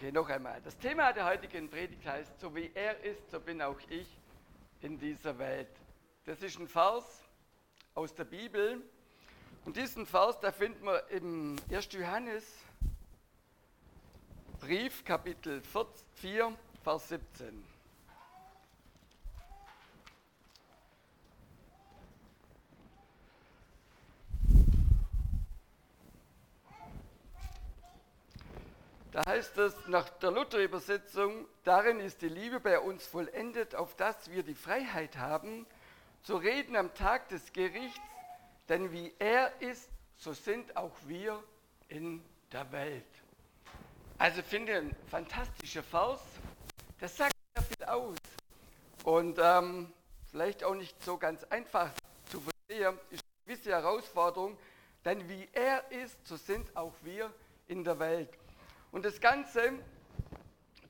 Okay, noch einmal. Das Thema der heutigen Predigt heißt, so wie er ist, so bin auch ich in dieser Welt. Das ist ein Vers aus der Bibel. Und diesen Vers, da finden wir im 1. Johannes Brief, Kapitel 4, Vers 17. Da heißt es nach der Luther-Übersetzung, darin ist die Liebe bei uns vollendet, auf dass wir die Freiheit haben, zu reden am Tag des Gerichts, denn wie er ist, so sind auch wir in der Welt. Also finde ein fantastischer Vers, das sagt sehr viel aus und ähm, vielleicht auch nicht so ganz einfach zu verstehen, ist eine gewisse Herausforderung, denn wie er ist, so sind auch wir in der Welt. Und das Ganze,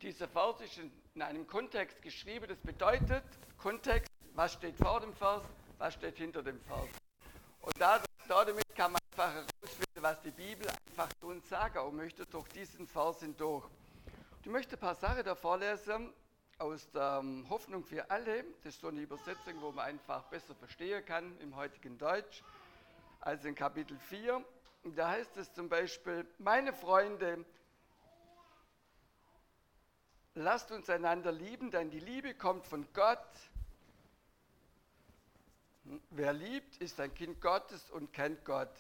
dieser Vers ist in einem Kontext geschrieben, das bedeutet, Kontext, was steht vor dem Vers, was steht hinter dem Vers. Und da, damit kann man einfach herausfinden, was die Bibel einfach zu uns sagen möchte, durch diesen Vers hindurch. Ich möchte ein paar Sachen da vorlesen aus der ähm, Hoffnung für alle. Das ist so eine Übersetzung, wo man einfach besser verstehen kann im heutigen Deutsch, als in Kapitel 4. Da heißt es zum Beispiel, meine Freunde, lasst uns einander lieben, denn die Liebe kommt von Gott. Wer liebt, ist ein Kind Gottes und kennt Gott.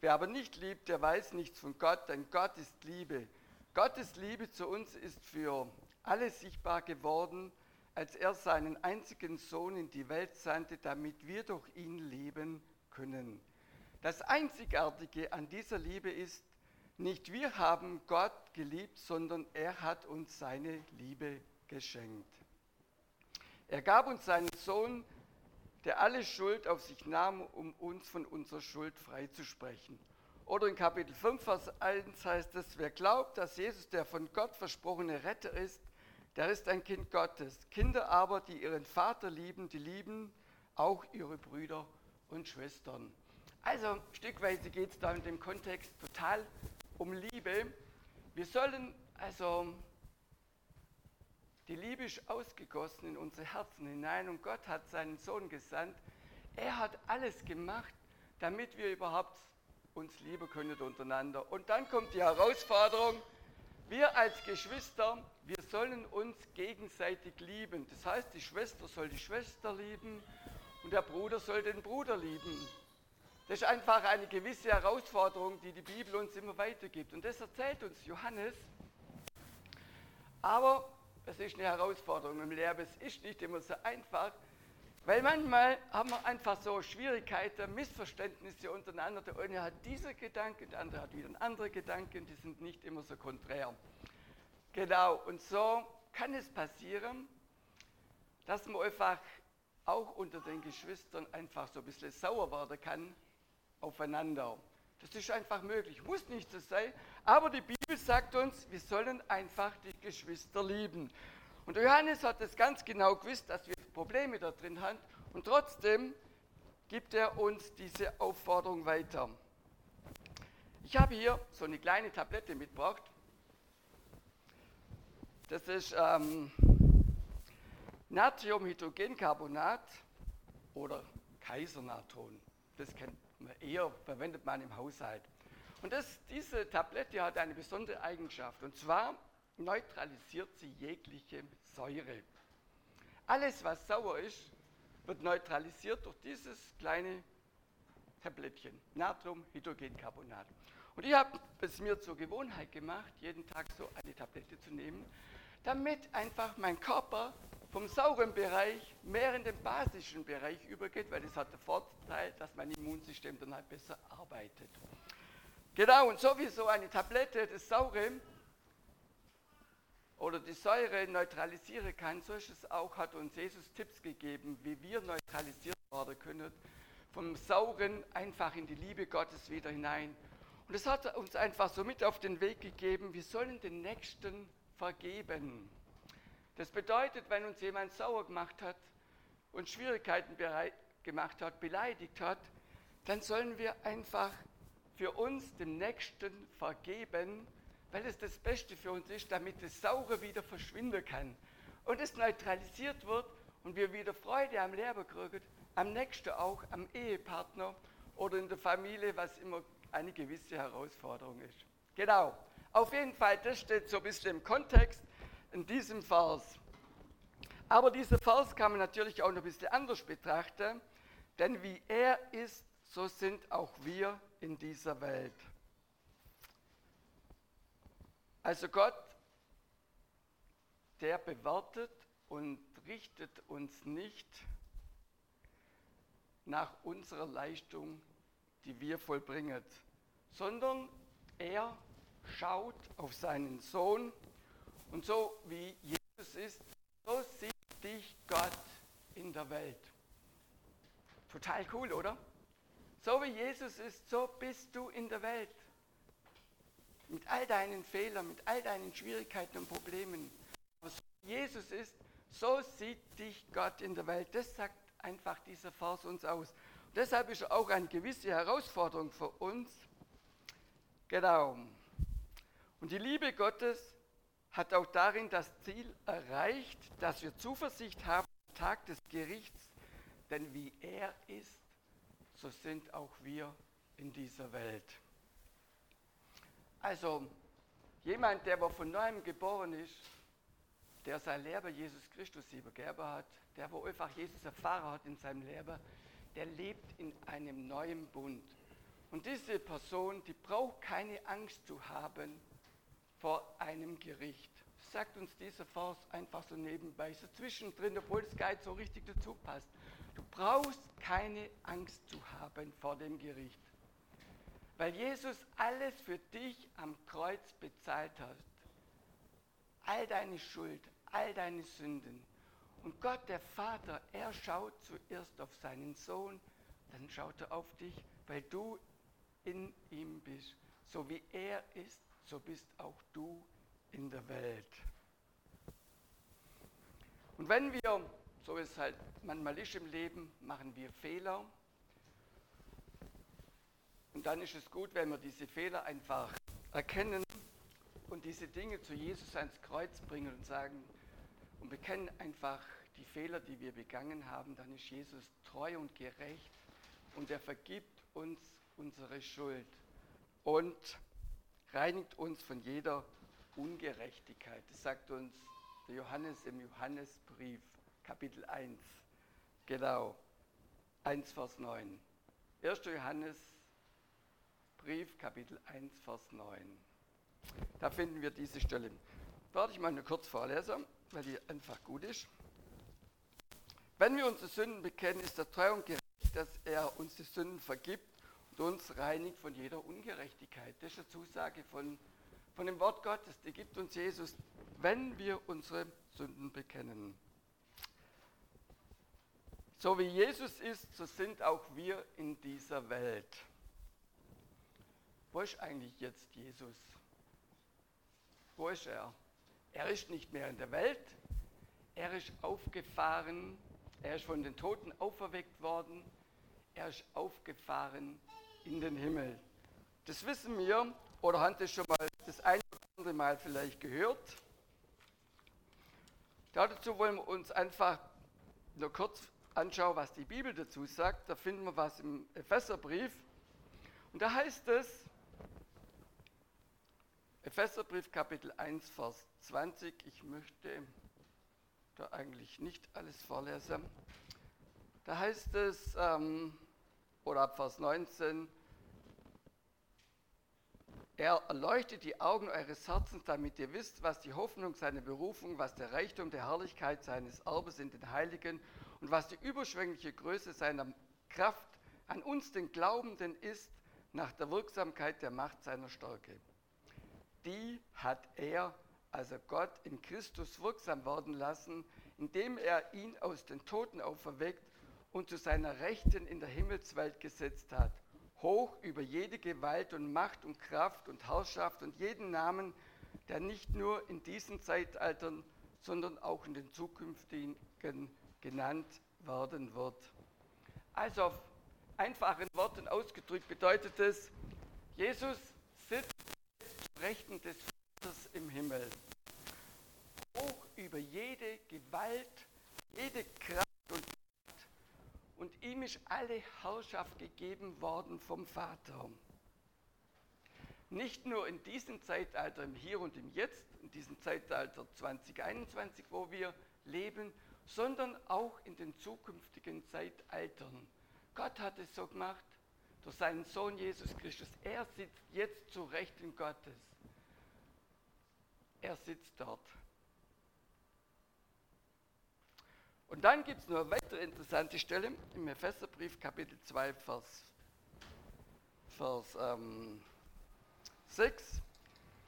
Wer aber nicht liebt, der weiß nichts von Gott, denn Gott ist Liebe. Gottes Liebe zu uns ist für alle sichtbar geworden, als er seinen einzigen Sohn in die Welt sandte, damit wir durch ihn leben können. Das Einzigartige an dieser Liebe ist, nicht wir haben Gott geliebt, sondern er hat uns seine Liebe geschenkt. Er gab uns seinen Sohn, der alle Schuld auf sich nahm, um uns von unserer Schuld freizusprechen. Oder in Kapitel 5, Vers 1 heißt es, wer glaubt, dass Jesus der von Gott versprochene Retter ist, der ist ein Kind Gottes. Kinder aber, die ihren Vater lieben, die lieben auch ihre Brüder und Schwestern. Also stückweise geht es da in dem Kontext total um Liebe. Wir sollen also, die Liebe ist ausgegossen in unsere Herzen hinein und Gott hat seinen Sohn gesandt. Er hat alles gemacht, damit wir überhaupt uns lieben können untereinander. Und dann kommt die Herausforderung, wir als Geschwister, wir sollen uns gegenseitig lieben. Das heißt, die Schwester soll die Schwester lieben und der Bruder soll den Bruder lieben. Das ist einfach eine gewisse Herausforderung, die die Bibel uns immer weitergibt. Und das erzählt uns Johannes. Aber es ist eine Herausforderung im Leben. Es ist nicht immer so einfach, weil manchmal haben wir einfach so Schwierigkeiten, Missverständnisse untereinander. Der eine hat diese Gedanken, der andere hat wieder andere Gedanken, die sind nicht immer so konträr. Genau, und so kann es passieren, dass man einfach auch unter den Geschwistern einfach so ein bisschen sauer werden kann aufeinander. Das ist einfach möglich, muss nicht so sein, aber die Bibel sagt uns, wir sollen einfach die Geschwister lieben. Und Johannes hat es ganz genau gewusst, dass wir Probleme da drin haben und trotzdem gibt er uns diese Aufforderung weiter. Ich habe hier so eine kleine Tablette mitgebracht. Das ist ähm, Natriumhydrogencarbonat oder Kaisernatron. Das kennt eher verwendet man im Haushalt. Und das, diese Tablette hat eine besondere Eigenschaft, und zwar neutralisiert sie jegliche Säure. Alles, was sauer ist, wird neutralisiert durch dieses kleine Tablettchen, Natriumhydrogencarbonat. Und ich habe es mir zur Gewohnheit gemacht, jeden Tag so eine Tablette zu nehmen, damit einfach mein Körper vom sauren Bereich mehr in den basischen Bereich übergeht, weil das hat den Vorteil, dass mein Immunsystem dann halt besser arbeitet. Genau, und sowieso eine Tablette das Saure oder die Säure neutralisieren kann, so ist es auch, hat uns Jesus Tipps gegeben, wie wir neutralisiert werden können, vom Sauren einfach in die Liebe Gottes wieder hinein. Und das hat uns einfach so mit auf den Weg gegeben, wir sollen den Nächsten vergeben. Das bedeutet, wenn uns jemand sauer gemacht hat und Schwierigkeiten gemacht hat, beleidigt hat, dann sollen wir einfach für uns dem Nächsten vergeben, weil es das Beste für uns ist, damit das Saure wieder verschwinden kann und es neutralisiert wird und wir wieder Freude am Leben kriegen, am nächsten auch, am Ehepartner oder in der Familie, was immer eine gewisse Herausforderung ist. Genau. Auf jeden Fall, das steht so ein bisschen im Kontext in diesem Vers. Aber dieser Vers kann man natürlich auch noch ein bisschen anders betrachten, denn wie er ist, so sind auch wir in dieser Welt. Also Gott, der bewertet und richtet uns nicht nach unserer Leistung, die wir vollbringen, sondern er schaut auf seinen Sohn und so wie Jesus ist, so sieht dich Gott in der Welt. Total cool, oder? So wie Jesus ist, so bist du in der Welt. Mit all deinen Fehlern, mit all deinen Schwierigkeiten und Problemen. Aber so wie Jesus ist, so sieht dich Gott in der Welt. Das sagt einfach dieser Vers uns aus. Und deshalb ist auch eine gewisse Herausforderung für uns. Genau. Und die Liebe Gottes hat auch darin das Ziel erreicht, dass wir Zuversicht haben am Tag des Gerichts, denn wie er ist, so sind auch wir in dieser Welt. Also jemand, der von neuem geboren ist, der sein Leben Jesus Christus übergeben hat, der wo einfach Jesus erfahren hat in seinem Leben, der lebt in einem neuen Bund. Und diese Person, die braucht keine Angst zu haben vor einem Gericht. Sagt uns dieser Vers einfach so nebenbei, so zwischendrin, obwohl es gar nicht so richtig dazu passt. Du brauchst keine Angst zu haben vor dem Gericht, weil Jesus alles für dich am Kreuz bezahlt hat. All deine Schuld, all deine Sünden. Und Gott, der Vater, er schaut zuerst auf seinen Sohn, dann schaut er auf dich, weil du in ihm bist. So wie er ist, so bist auch du in der Welt. Und wenn wir, so ist es halt manchmal ist im Leben, machen wir Fehler. Und dann ist es gut, wenn wir diese Fehler einfach erkennen und diese Dinge zu Jesus ans Kreuz bringen und sagen, und bekennen einfach die Fehler, die wir begangen haben, dann ist Jesus treu und gerecht und er vergibt uns unsere Schuld und reinigt uns von jeder Ungerechtigkeit. Das sagt uns der Johannes im Johannesbrief, Kapitel 1. Genau, 1, Vers 9. 1. Johannes Brief, Kapitel 1, Vers 9. Da finden wir diese Stelle. Warte ich mal nur kurz vorlesen weil die einfach gut ist. Wenn wir unsere Sünden bekennen, ist er treu und gerecht, dass er uns die Sünden vergibt und uns reinigt von jeder Ungerechtigkeit. Das ist eine Zusage von, von dem Wort Gottes. Die gibt uns Jesus, wenn wir unsere Sünden bekennen. So wie Jesus ist, so sind auch wir in dieser Welt. Wo ist eigentlich jetzt Jesus? Wo ist er? Er ist nicht mehr in der Welt, er ist aufgefahren, er ist von den Toten auferweckt worden, er ist aufgefahren in den Himmel. Das wissen wir oder haben das schon mal das eine oder andere Mal vielleicht gehört. Dazu wollen wir uns einfach nur kurz anschauen, was die Bibel dazu sagt. Da finden wir was im Epheserbrief. Und da heißt es, Epheserbrief Kapitel 1, Vers 20. Ich möchte da eigentlich nicht alles vorlesen. Da heißt es, ähm, oder ab Vers 19, er erleuchtet die Augen eures Herzens, damit ihr wisst, was die Hoffnung seiner Berufung, was der Reichtum der Herrlichkeit seines Erbes in den Heiligen und was die überschwängliche Größe seiner Kraft an uns, den Glaubenden, ist, nach der Wirksamkeit der Macht seiner Stärke. Die hat er, also Gott, in Christus wirksam werden lassen, indem er ihn aus den Toten auferweckt und zu seiner Rechten in der Himmelswelt gesetzt hat, hoch über jede Gewalt und Macht und Kraft und Herrschaft und jeden Namen, der nicht nur in diesen Zeitaltern, sondern auch in den zukünftigen genannt werden wird. Also auf einfachen Worten ausgedrückt bedeutet es, Jesus sitzt Rechten des im Himmel, hoch über jede Gewalt, jede Kraft und ihm ist alle Herrschaft gegeben worden vom Vater. Nicht nur in diesem Zeitalter, im Hier und im Jetzt, in diesem Zeitalter 2021, wo wir leben, sondern auch in den zukünftigen Zeitaltern. Gott hat es so gemacht durch seinen Sohn Jesus Christus. Er sitzt jetzt zu Rechten Gottes. Er sitzt dort. Und dann gibt es noch eine weitere interessante Stelle im Epheserbrief, Kapitel 2, Vers, Vers ähm, 6.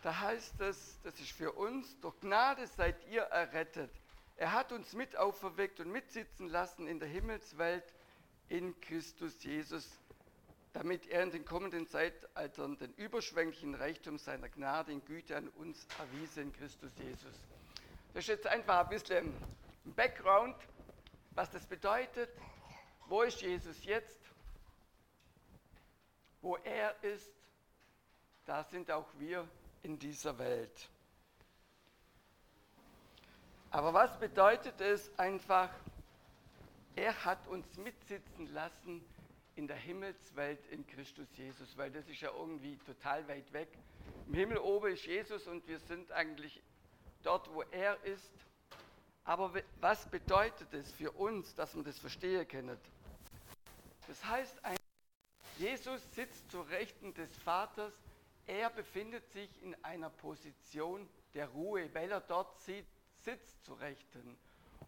Da heißt es, das ist für uns, durch Gnade seid ihr errettet. Er hat uns mit auferweckt und mitsitzen lassen in der Himmelswelt in Christus Jesus, damit er in den kommenden Zeitaltern den überschwänglichen Reichtum seiner Gnade in Güte an uns erwiese in Christus Jesus. Das ist jetzt einfach ein bisschen Background, was das bedeutet. Wo ist Jesus jetzt? Wo er ist, da sind auch wir in dieser Welt. Aber was bedeutet es einfach, er hat uns mitsitzen lassen in der Himmelswelt in Christus Jesus, weil das ist ja irgendwie total weit weg. Im Himmel oben ist Jesus und wir sind eigentlich dort, wo er ist. Aber was bedeutet es für uns, dass man das verstehen kann? Das heißt, Jesus sitzt zur Rechten des Vaters, er befindet sich in einer Position der Ruhe, weil er dort sitzt zur Rechten.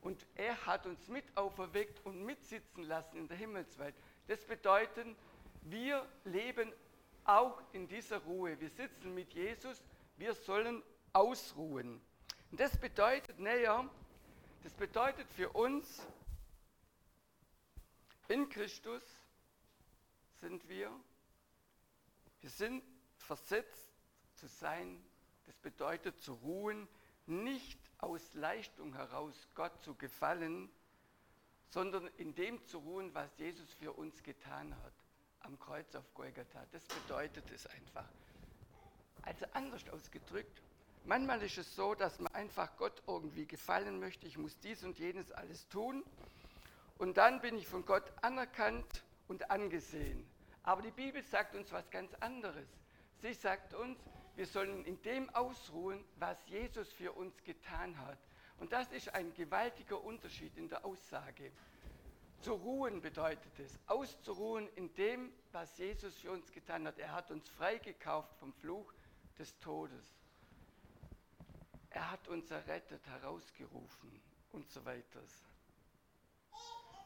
Und er hat uns mit auferweckt und mitsitzen lassen in der Himmelswelt. Das bedeutet, wir leben auch in dieser Ruhe. Wir sitzen mit Jesus, wir sollen ausruhen. Und das bedeutet, naja, das bedeutet für uns, in Christus sind wir, wir sind versetzt zu sein, das bedeutet zu ruhen, nicht aus Leistung heraus Gott zu gefallen, sondern in dem zu ruhen, was Jesus für uns getan hat am Kreuz auf Golgatha. Das bedeutet es einfach. Also anders ausgedrückt, manchmal ist es so, dass man einfach Gott irgendwie gefallen möchte, ich muss dies und jenes alles tun und dann bin ich von Gott anerkannt und angesehen. Aber die Bibel sagt uns was ganz anderes. Sie sagt uns, wir sollen in dem ausruhen, was Jesus für uns getan hat. Und das ist ein gewaltiger Unterschied in der Aussage. Zu ruhen bedeutet es, auszuruhen in dem, was Jesus für uns getan hat. Er hat uns freigekauft vom Fluch des Todes. Hat uns errettet, herausgerufen und so weiter.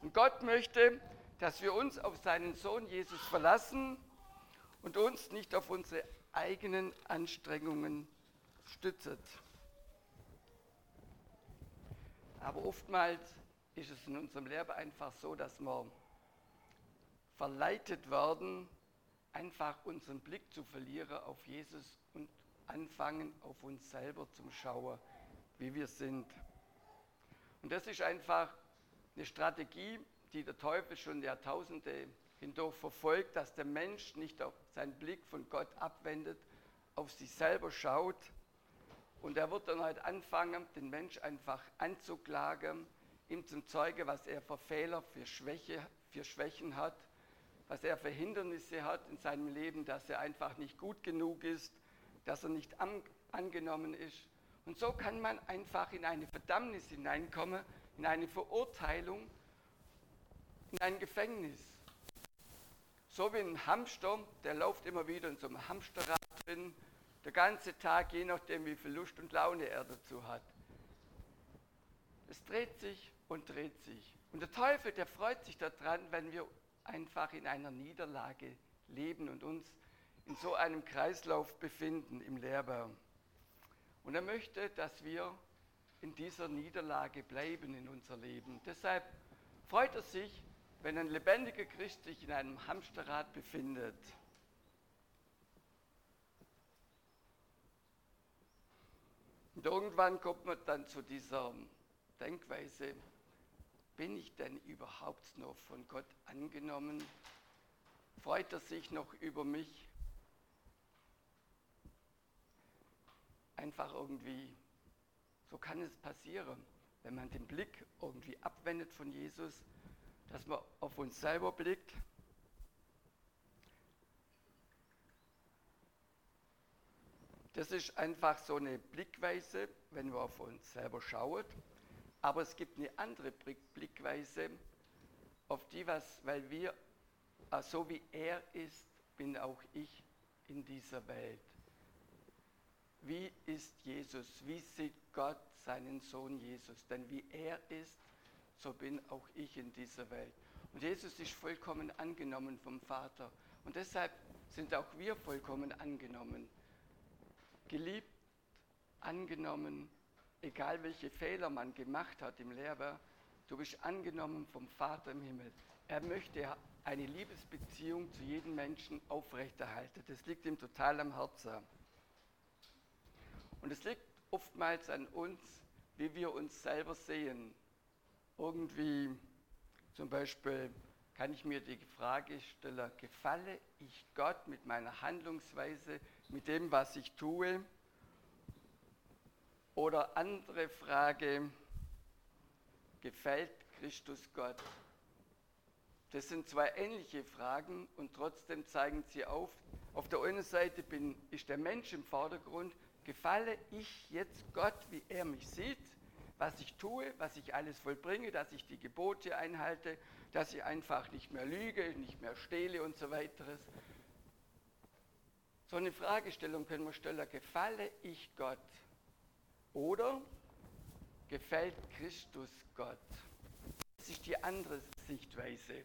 Und Gott möchte, dass wir uns auf seinen Sohn Jesus verlassen und uns nicht auf unsere eigenen Anstrengungen stützt. Aber oftmals ist es in unserem Leben einfach so, dass wir verleitet werden, einfach unseren Blick zu verlieren auf Jesus anfangen, auf uns selber zu schauen, wie wir sind. Und das ist einfach eine Strategie, die der Teufel schon Jahrtausende hindurch verfolgt, dass der Mensch nicht auf seinen Blick von Gott abwendet, auf sich selber schaut. Und er wird dann halt anfangen, den Mensch einfach anzuklagen, ihm zum Zeuge, was er für Fehler, für, Schwäche, für Schwächen hat, was er für Hindernisse hat in seinem Leben, dass er einfach nicht gut genug ist, dass er nicht an, angenommen ist. Und so kann man einfach in eine Verdammnis hineinkommen, in eine Verurteilung, in ein Gefängnis. So wie ein Hamster, der läuft immer wieder in so einem Hamsterrad drin, der ganze Tag, je nachdem, wie viel Lust und Laune er dazu hat. Es dreht sich und dreht sich. Und der Teufel, der freut sich daran, wenn wir einfach in einer Niederlage leben und uns in so einem Kreislauf befinden im Lehrbaum. Und er möchte, dass wir in dieser Niederlage bleiben in unser Leben. Deshalb freut er sich, wenn ein lebendiger Christ sich in einem Hamsterrad befindet. Und irgendwann kommt man dann zu dieser Denkweise, bin ich denn überhaupt noch von Gott angenommen? Freut er sich noch über mich? Einfach irgendwie, so kann es passieren, wenn man den Blick irgendwie abwendet von Jesus, dass man auf uns selber blickt. Das ist einfach so eine Blickweise, wenn wir auf uns selber schauen. Aber es gibt eine andere Blickweise, auf die was, weil wir, äh, so wie er ist, bin auch ich in dieser Welt. Wie ist Jesus? Wie sieht Gott seinen Sohn Jesus? Denn wie er ist, so bin auch ich in dieser Welt. Und Jesus ist vollkommen angenommen vom Vater. Und deshalb sind auch wir vollkommen angenommen. Geliebt, angenommen, egal welche Fehler man gemacht hat im Leben, du bist angenommen vom Vater im Himmel. Er möchte eine Liebesbeziehung zu jedem Menschen aufrechterhalten. Das liegt ihm total am Herzen. Und es liegt oftmals an uns, wie wir uns selber sehen. Irgendwie zum Beispiel kann ich mir die Frage stellen, gefalle ich Gott mit meiner Handlungsweise, mit dem, was ich tue? Oder andere Frage, gefällt Christus Gott? Das sind zwei ähnliche Fragen und trotzdem zeigen sie auf, auf der einen Seite bin, ist der Mensch im Vordergrund, gefalle ich jetzt Gott, wie er mich sieht, was ich tue, was ich alles vollbringe, dass ich die Gebote einhalte, dass ich einfach nicht mehr lüge, nicht mehr stehle und so weiteres. So eine Fragestellung können wir stellen, gefalle ich Gott oder gefällt Christus Gott? Das ist die andere Sichtweise.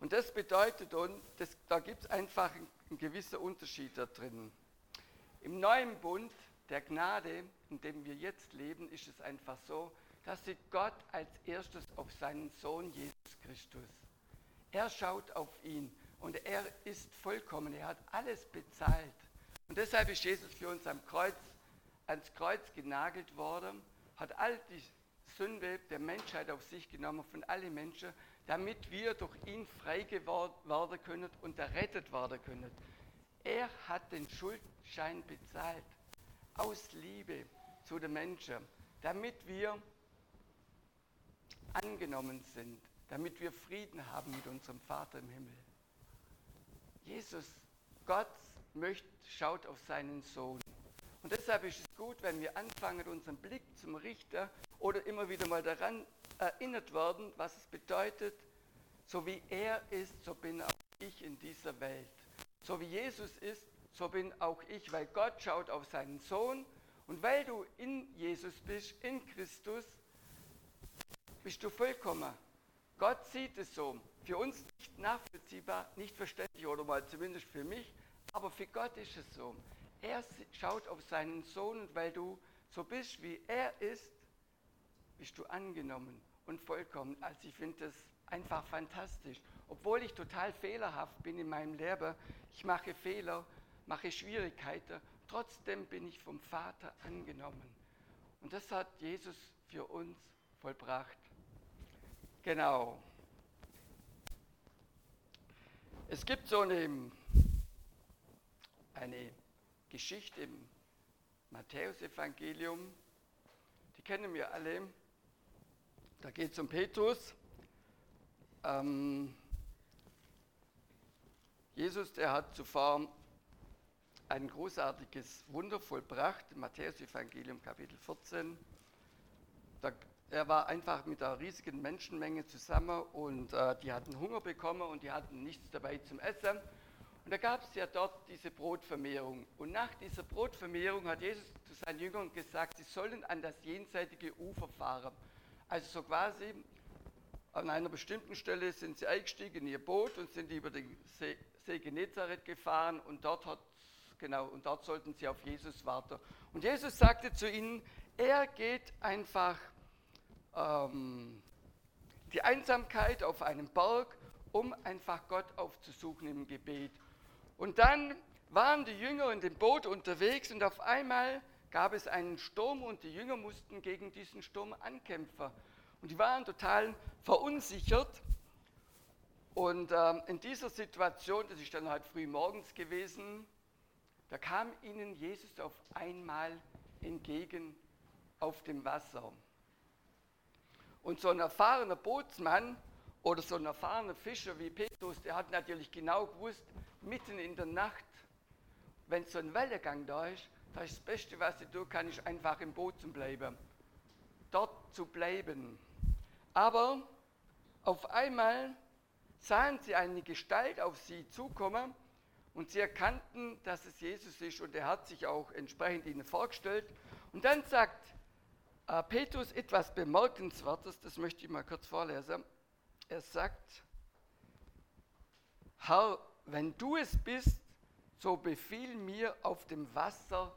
Und das bedeutet, und das, da gibt es einfach einen, gewisser Unterschied da drin. Im neuen Bund der Gnade, in dem wir jetzt leben, ist es einfach so, dass sieht Gott als erstes auf seinen Sohn Jesus Christus. Er schaut auf ihn und er ist vollkommen, er hat alles bezahlt. Und deshalb ist Jesus für uns am Kreuz, ans Kreuz genagelt worden, hat all die Sünde der Menschheit auf sich genommen, von allen Menschen, damit wir durch ihn frei geworden können und errettet werden können. Er hat den Schuldschein bezahlt aus Liebe zu den Menschen, damit wir angenommen sind, damit wir Frieden haben mit unserem Vater im Himmel. Jesus, Gott möchte, schaut auf seinen Sohn. Und deshalb ist es gut, wenn wir anfangen, unseren Blick zum Richter oder immer wieder mal daran erinnert werden, was es bedeutet, so wie er ist, so bin auch ich in dieser Welt. So wie Jesus ist, so bin auch ich, weil Gott schaut auf seinen Sohn und weil du in Jesus bist, in Christus, bist du vollkommen. Gott sieht es so. Für uns nicht nachvollziehbar, nicht verständlich oder mal zumindest für mich, aber für Gott ist es so. Er schaut auf seinen Sohn und weil du so bist, wie er ist, bist du angenommen und vollkommen. Also ich finde das einfach fantastisch. Obwohl ich total fehlerhaft bin in meinem Leben, ich mache Fehler, mache Schwierigkeiten, trotzdem bin ich vom Vater angenommen. Und das hat Jesus für uns vollbracht. Genau. Es gibt so eine, eine Geschichte im Matthäusevangelium, die kennen wir alle. Da geht es um Petrus. Ähm, Jesus, der hat zuvor ein großartiges Wunder vollbracht, im Matthäus-Evangelium Kapitel 14. Da, er war einfach mit einer riesigen Menschenmenge zusammen und äh, die hatten Hunger bekommen und die hatten nichts dabei zum Essen. Und da gab es ja dort diese Brotvermehrung. Und nach dieser Brotvermehrung hat Jesus zu seinen Jüngern gesagt, sie sollen an das jenseitige Ufer fahren. Also so quasi an einer bestimmten Stelle sind sie eingestiegen in ihr Boot und sind über den See, See Genezareth gefahren und dort hat genau, und dort sollten sie auf Jesus warten. Und Jesus sagte zu ihnen, er geht einfach ähm, die Einsamkeit auf einen Berg, um einfach Gott aufzusuchen im Gebet. Und dann waren die Jünger in dem Boot unterwegs und auf einmal gab es einen Sturm und die Jünger mussten gegen diesen Sturm ankämpfen. Und die waren total verunsichert. Und ähm, in dieser Situation, das ist dann halt früh morgens gewesen, da kam ihnen Jesus auf einmal entgegen auf dem Wasser. Und so ein erfahrener Bootsmann oder so ein erfahrener Fischer wie Petrus, der hat natürlich genau gewusst, mitten in der Nacht, wenn so ein Wellengang da ist, da ist das Beste, was ich tun kann, ist einfach im Boot zu bleiben. Dort zu bleiben. Aber auf einmal sahen sie eine Gestalt auf sie zukommen und sie erkannten, dass es Jesus ist und er hat sich auch entsprechend ihnen vorgestellt. Und dann sagt äh, Petrus etwas Bemerkenswertes, das möchte ich mal kurz vorlesen. Er sagt, Herr, wenn du es bist, so befiehl mir auf dem Wasser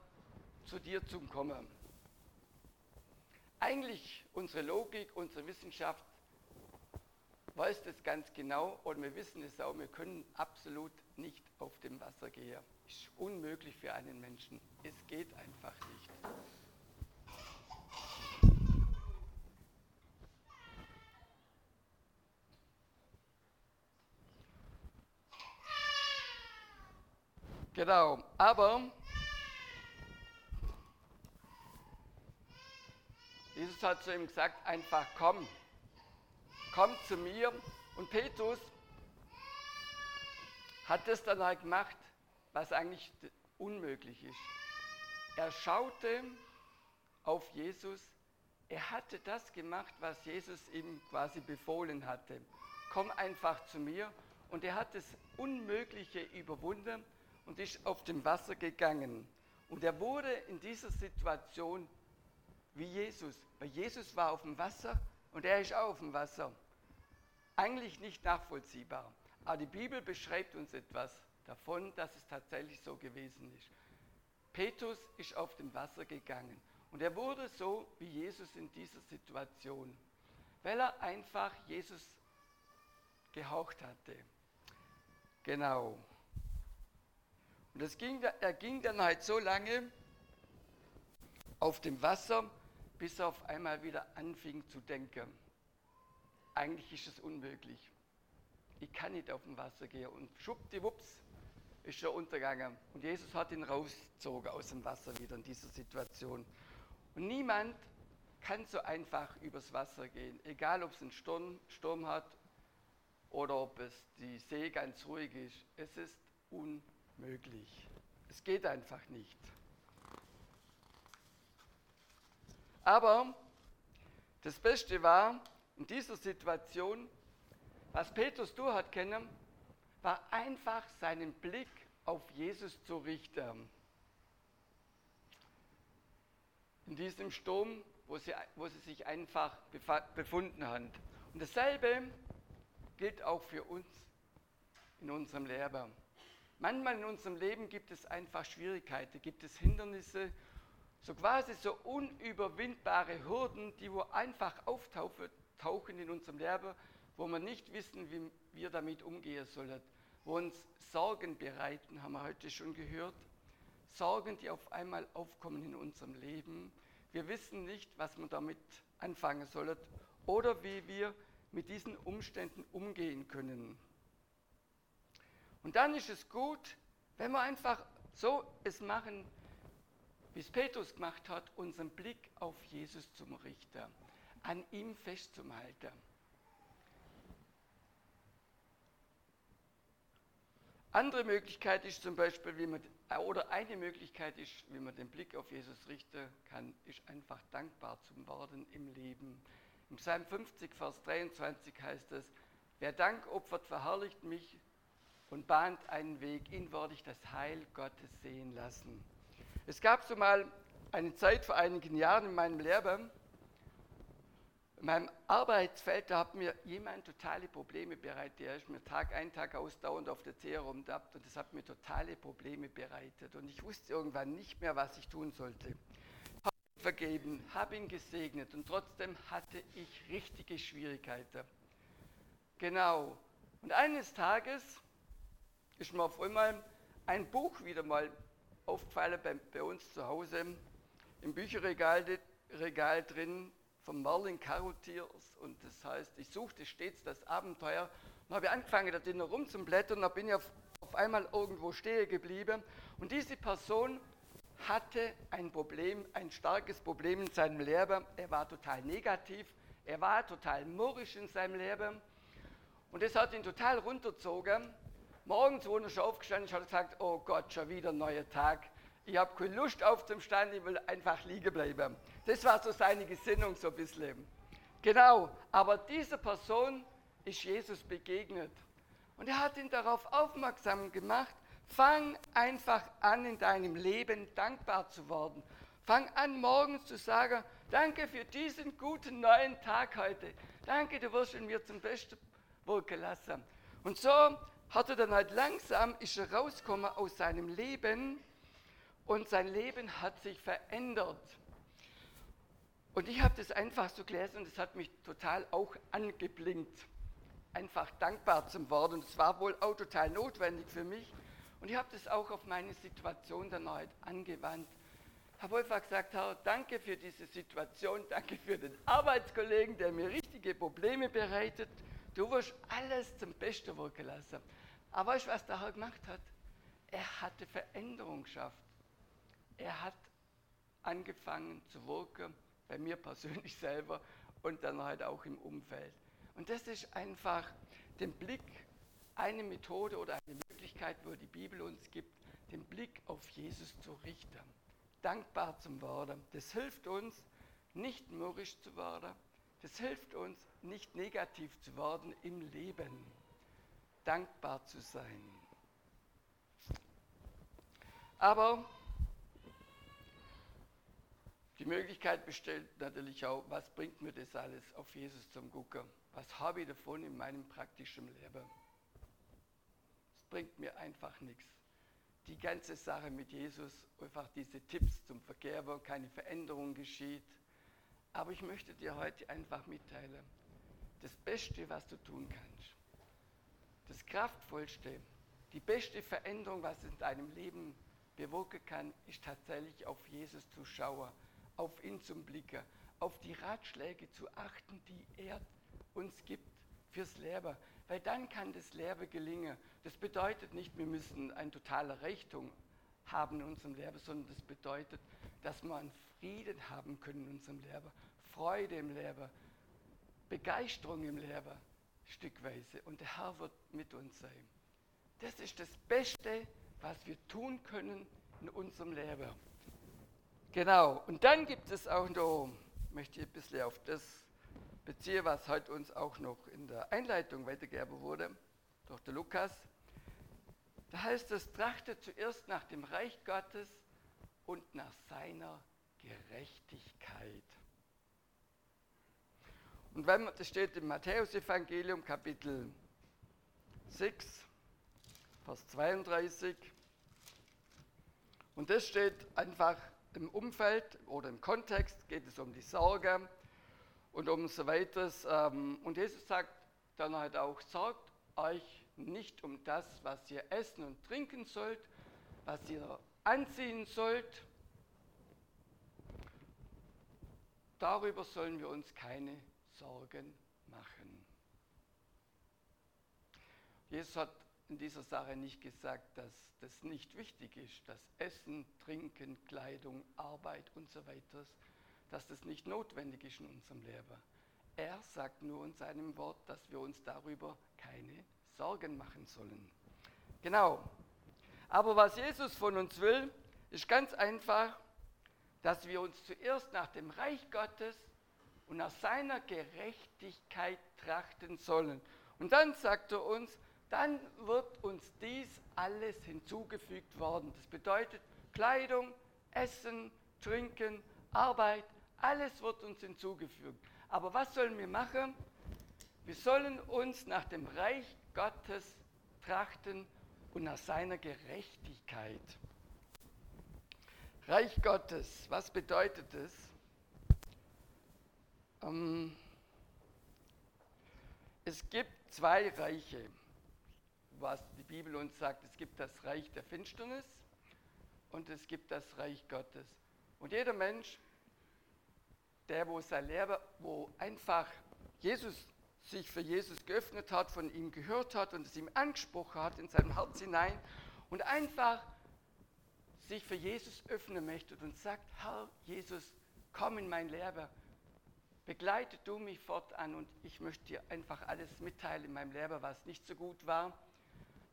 zu dir zu kommen. Eigentlich unsere Logik, unsere Wissenschaft weiß das ganz genau und wir wissen es auch, wir können absolut nicht auf dem Wasser gehen. Ist unmöglich für einen Menschen. Es geht einfach nicht. Genau, aber Jesus hat zu ihm gesagt, einfach komm, komm zu mir. Und Petrus hat das dann halt gemacht, was eigentlich unmöglich ist. Er schaute auf Jesus, er hatte das gemacht, was Jesus ihm quasi befohlen hatte. Komm einfach zu mir. Und er hat das Unmögliche überwunden und ist auf dem Wasser gegangen. Und er wurde in dieser Situation wie Jesus, weil Jesus war auf dem Wasser und er ist auch auf dem Wasser. Eigentlich nicht nachvollziehbar. Aber die Bibel beschreibt uns etwas davon, dass es tatsächlich so gewesen ist. Petrus ist auf dem Wasser gegangen und er wurde so wie Jesus in dieser Situation, weil er einfach Jesus gehaucht hatte. Genau. Und das ging, er ging dann halt so lange auf dem Wasser, bis er auf einmal wieder anfing zu denken. Eigentlich ist es unmöglich. Ich kann nicht auf dem Wasser gehen. Und schwuppdiwupps ist er untergegangen. Und Jesus hat ihn rausgezogen aus dem Wasser wieder in dieser Situation. Und niemand kann so einfach übers Wasser gehen, egal ob es einen Sturm, Sturm hat oder ob es die See ganz ruhig ist. Es ist unmöglich. Es geht einfach nicht. Aber das Beste war in dieser Situation, was Petrus durch hat können, war einfach seinen Blick auf Jesus zu richten. In diesem Sturm, wo sie, wo sie sich einfach befunden haben. Und dasselbe gilt auch für uns in unserem Leben. Manchmal in unserem Leben gibt es einfach Schwierigkeiten, gibt es Hindernisse so quasi so unüberwindbare Hürden, die wo einfach auftauchen in unserem Leben, wo wir nicht wissen, wie wir damit umgehen sollen, wo uns Sorgen bereiten, haben wir heute schon gehört. Sorgen, die auf einmal aufkommen in unserem Leben. Wir wissen nicht, was wir damit anfangen sollen oder wie wir mit diesen Umständen umgehen können. Und dann ist es gut, wenn wir einfach so es machen, wie es Petrus gemacht hat, unseren Blick auf Jesus zum Richter, an ihm festzuhalten. Andere Möglichkeit ist zum Beispiel, wie man, oder eine Möglichkeit ist, wie man den Blick auf Jesus richten kann, ist einfach dankbar zu werden im Leben. Im Psalm 50, Vers 23 heißt es, wer Dank opfert, verherrlicht mich und bahnt einen Weg, ihn werde ich das Heil Gottes sehen lassen. Es gab so mal eine Zeit vor einigen Jahren in meinem Leben, in meinem Arbeitsfeld, da hat mir jemand totale Probleme bereitet. Der ist mir Tag ein, Tag aus dauernd auf der Zehe rumdappt und das hat mir totale Probleme bereitet. Und ich wusste irgendwann nicht mehr, was ich tun sollte. Habe ihn vergeben, habe ihn gesegnet und trotzdem hatte ich richtige Schwierigkeiten. Genau. Und eines Tages ist mir auf einmal ein Buch wieder mal aufgefallen bei, bei uns zu Hause im Bücherregal Regal drin von Merlin Carotiers und das heißt, ich suchte stets das Abenteuer und habe angefangen, da drin rumzublättern und da bin ich auf, auf einmal irgendwo stehen geblieben und diese Person hatte ein Problem, ein starkes Problem in seinem Leben. Er war total negativ, er war total murrisch in seinem Leben und das hat ihn total runtergezogen. Morgens, wo er schon aufgestanden ist, hat er gesagt, oh Gott, schon wieder ein neuer Tag. Ich habe keine Lust aufzustehen, ich will einfach liegen bleiben. Das war so seine Gesinnung so ein bisschen. Genau, aber diese Person ist Jesus begegnet. Und er hat ihn darauf aufmerksam gemacht, fang einfach an, in deinem Leben dankbar zu werden. Fang an, morgens zu sagen, danke für diesen guten neuen Tag heute. Danke, du wirst ihn mir zum Besten wirken lassen. Und so hat er dann halt langsam, ist er rausgekommen aus seinem Leben und sein Leben hat sich verändert. Und ich habe das einfach so gelesen und es hat mich total auch angeblinkt, einfach dankbar zu werden. Und es war wohl auch total notwendig für mich. Und ich habe das auch auf meine Situation dann halt angewandt. Habe einfach gesagt, Herr, danke für diese Situation, danke für den Arbeitskollegen, der mir richtige Probleme bereitet. Du wirst alles zum Besten wirken lassen. Aber weißt du, was der Herr gemacht hat? Er hatte Veränderung geschafft. Er hat angefangen zu wirken, bei mir persönlich selber und dann halt auch im Umfeld. Und das ist einfach den Blick, eine Methode oder eine Möglichkeit, wo die Bibel uns gibt, den Blick auf Jesus zu richten. Dankbar zu werden. Das hilft uns, nicht mürrisch zu werden. Das hilft uns, nicht negativ zu werden im Leben. Dankbar zu sein. Aber die Möglichkeit besteht natürlich auch, was bringt mir das alles auf Jesus zum Gucken? Was habe ich davon in meinem praktischen Leben? Es bringt mir einfach nichts. Die ganze Sache mit Jesus, einfach diese Tipps zum Verkehr, wo keine Veränderung geschieht. Aber ich möchte dir heute einfach mitteilen, das Beste, was du tun kannst, das Kraftvollste, die beste Veränderung, was in deinem Leben bewirken kann, ist tatsächlich auf Jesus zu schauen auf ihn zum Blicken, auf die Ratschläge zu achten, die er uns gibt fürs Leben. Weil dann kann das Leben gelingen. Das bedeutet nicht, wir müssen eine totale Richtung haben in unserem Leben, sondern das bedeutet, dass wir einen Frieden haben können in unserem Leben, Freude im Leben, Begeisterung im Leben, stückweise. Und der Herr wird mit uns sein. Das ist das Beste, was wir tun können in unserem Leben. Genau, und dann gibt es auch noch, möchte ich ein bisschen auf das beziehen, was heute uns auch noch in der Einleitung weitergegeben wurde, durch den Lukas. Da heißt es, trachtet zuerst nach dem Reich Gottes und nach seiner Gerechtigkeit. Und wenn man, das steht im Matthäusevangelium Kapitel 6, Vers 32. Und das steht einfach im Umfeld oder im Kontext geht es um die Sorge und um so weiteres. Ähm, und Jesus sagt dann halt auch, sorgt euch nicht um das, was ihr essen und trinken sollt, was ihr anziehen sollt. Darüber sollen wir uns keine Sorgen machen. Jesus hat in dieser Sache nicht gesagt, dass das nicht wichtig ist, dass Essen, Trinken, Kleidung, Arbeit und so weiter, dass das nicht notwendig ist in unserem Leben. Er sagt nur in seinem Wort, dass wir uns darüber keine Sorgen machen sollen. Genau. Aber was Jesus von uns will, ist ganz einfach, dass wir uns zuerst nach dem Reich Gottes und nach seiner Gerechtigkeit trachten sollen. Und dann sagt er uns, dann wird uns dies alles hinzugefügt worden. Das bedeutet Kleidung, Essen, Trinken, Arbeit, alles wird uns hinzugefügt. Aber was sollen wir machen? Wir sollen uns nach dem Reich Gottes trachten und nach seiner Gerechtigkeit. Reich Gottes, was bedeutet es? Ähm, es gibt zwei Reiche was die Bibel uns sagt. Es gibt das Reich der Finsternis und es gibt das Reich Gottes. Und jeder Mensch, der wo sein Leben, wo einfach Jesus sich für Jesus geöffnet hat, von ihm gehört hat und es ihm angesprochen hat in sein Herz hinein und einfach sich für Jesus öffnen möchte und sagt, Herr Jesus, komm in mein Leben, begleite du mich fortan und ich möchte dir einfach alles mitteilen in meinem Leben, was nicht so gut war,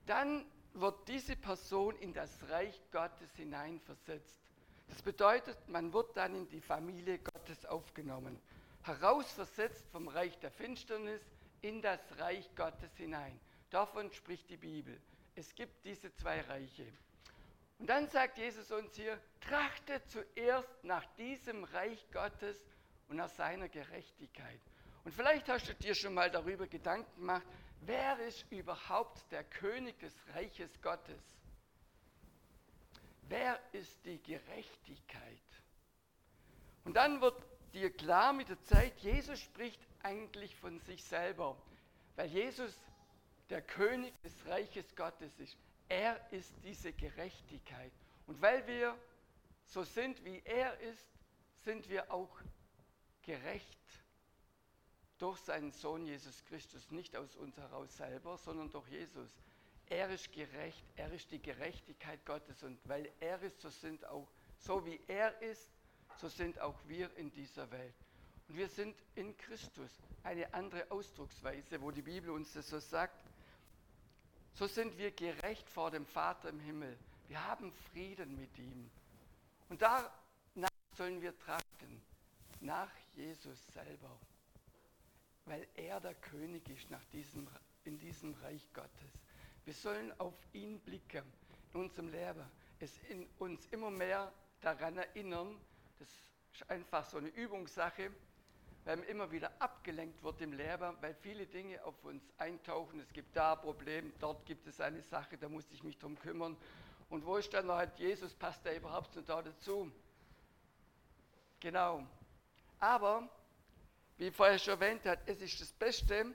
dann wird diese Person in das Reich Gottes hineinversetzt. Das bedeutet, man wird dann in die Familie Gottes aufgenommen, herausversetzt vom Reich der Finsternis in das Reich Gottes hinein. Davon spricht die Bibel. Es gibt diese zwei Reiche. Und dann sagt Jesus uns hier, trachtet zuerst nach diesem Reich Gottes und nach seiner Gerechtigkeit. Und vielleicht hast du dir schon mal darüber Gedanken gemacht, wer ist überhaupt der König des Reiches Gottes? Wer ist die Gerechtigkeit? Und dann wird dir klar mit der Zeit, Jesus spricht eigentlich von sich selber, weil Jesus der König des Reiches Gottes ist. Er ist diese Gerechtigkeit. Und weil wir so sind, wie er ist, sind wir auch gerecht durch seinen Sohn Jesus Christus, nicht aus uns heraus selber, sondern durch Jesus. Er ist gerecht, er ist die Gerechtigkeit Gottes und weil er ist, so sind auch, so wie er ist, so sind auch wir in dieser Welt. Und wir sind in Christus, eine andere Ausdrucksweise, wo die Bibel uns das so sagt. So sind wir gerecht vor dem Vater im Himmel. Wir haben Frieden mit ihm. Und danach sollen wir trachten, nach Jesus selber, weil er der König ist nach diesem, in diesem Reich Gottes. Wir sollen auf ihn blicken in unserem Leben, es in uns immer mehr daran erinnern, das ist einfach so eine Übungssache, weil man immer wieder abgelenkt wird im Leben, weil viele Dinge auf uns eintauchen. Es gibt da ein Problem, dort gibt es eine Sache, da muss ich mich drum kümmern. Und wo ist dann noch halt Jesus, passt der überhaupt noch da dazu? Genau. Aber, wie vorher schon erwähnt habe, es ist das Beste,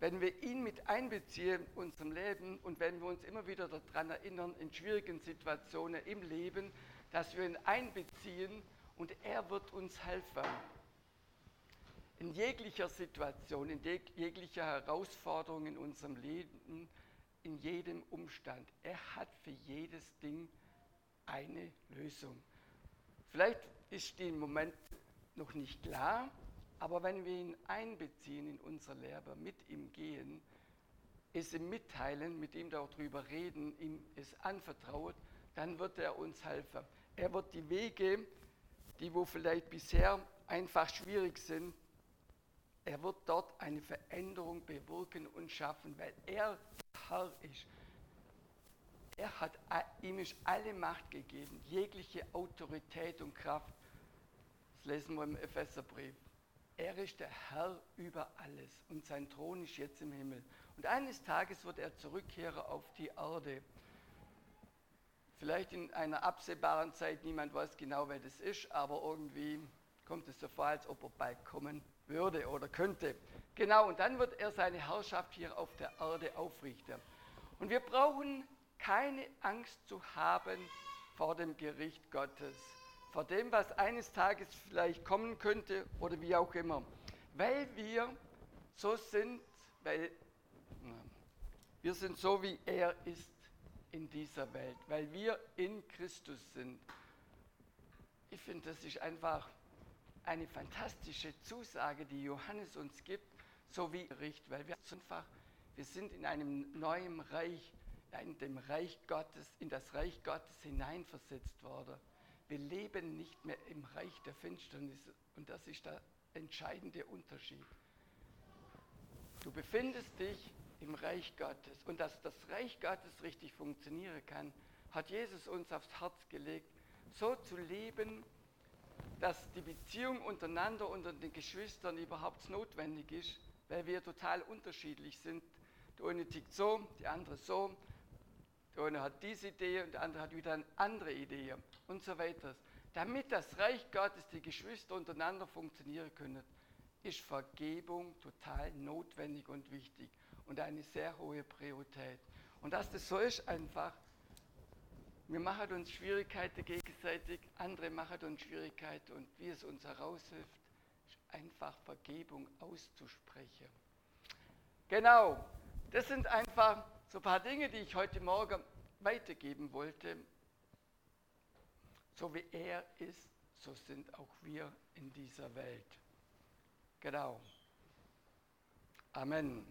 wenn wir ihn mit einbeziehen in unserem Leben und wenn wir uns immer wieder daran erinnern, in schwierigen Situationen im Leben, dass wir ihn einbeziehen und er wird uns helfen in jeglicher Situation, in jeglicher Herausforderung in unserem Leben, in jedem Umstand. Er hat für jedes Ding eine Lösung. Vielleicht ist die im Moment noch nicht klar, aber wenn wir ihn einbeziehen in unser Lehre, mit ihm gehen, es ihm mitteilen, mit ihm darüber reden, ihm es anvertraut, dann wird er uns helfen. Er wird die Wege, die wo vielleicht bisher einfach schwierig sind, er wird dort eine Veränderung bewirken und schaffen, weil er Herr ist. Er hat ihm ist alle Macht gegeben, jegliche Autorität und Kraft. Das lesen wir im Epheserbrief. Er ist der Herr über alles und sein Thron ist jetzt im Himmel. Und eines Tages wird er zurückkehren auf die Erde. Vielleicht in einer absehbaren Zeit, niemand weiß genau, wer das ist, aber irgendwie kommt es so vor, als ob er bald kommen würde oder könnte. Genau, und dann wird er seine Herrschaft hier auf der Erde aufrichten. Und wir brauchen keine Angst zu haben vor dem Gericht Gottes, vor dem, was eines Tages vielleicht kommen könnte oder wie auch immer, weil wir so sind, weil wir sind so, wie er ist in dieser Welt, weil wir in Christus sind. Ich finde, das ist einfach eine fantastische Zusage, die Johannes uns gibt, so wie Gericht, weil wir einfach, wir sind in einem neuen Reich, in dem Reich Gottes, in das Reich Gottes hineinversetzt worden. Wir leben nicht mehr im Reich der Finsternis und das ist der entscheidende Unterschied. Du befindest dich im Reich Gottes und dass das Reich Gottes richtig funktionieren kann, hat Jesus uns aufs Herz gelegt, so zu leben, dass die Beziehung untereinander, unter den Geschwistern überhaupt notwendig ist, weil wir total unterschiedlich sind. Der eine tickt so, der andere so, der eine hat diese Idee und der andere hat wieder eine andere Idee und so weiter. Damit das Reich Gottes, die Geschwister untereinander funktionieren können, ist Vergebung total notwendig und wichtig und eine sehr hohe Priorität. Und dass das so ist einfach, wir machen uns Schwierigkeiten gegenseitig, andere machen uns Schwierigkeiten und wie es uns heraushilft, einfach Vergebung auszusprechen. Genau, das sind einfach so ein paar Dinge, die ich heute Morgen weitergeben wollte. So wie er ist, so sind auch wir in dieser Welt. Genau. Amen.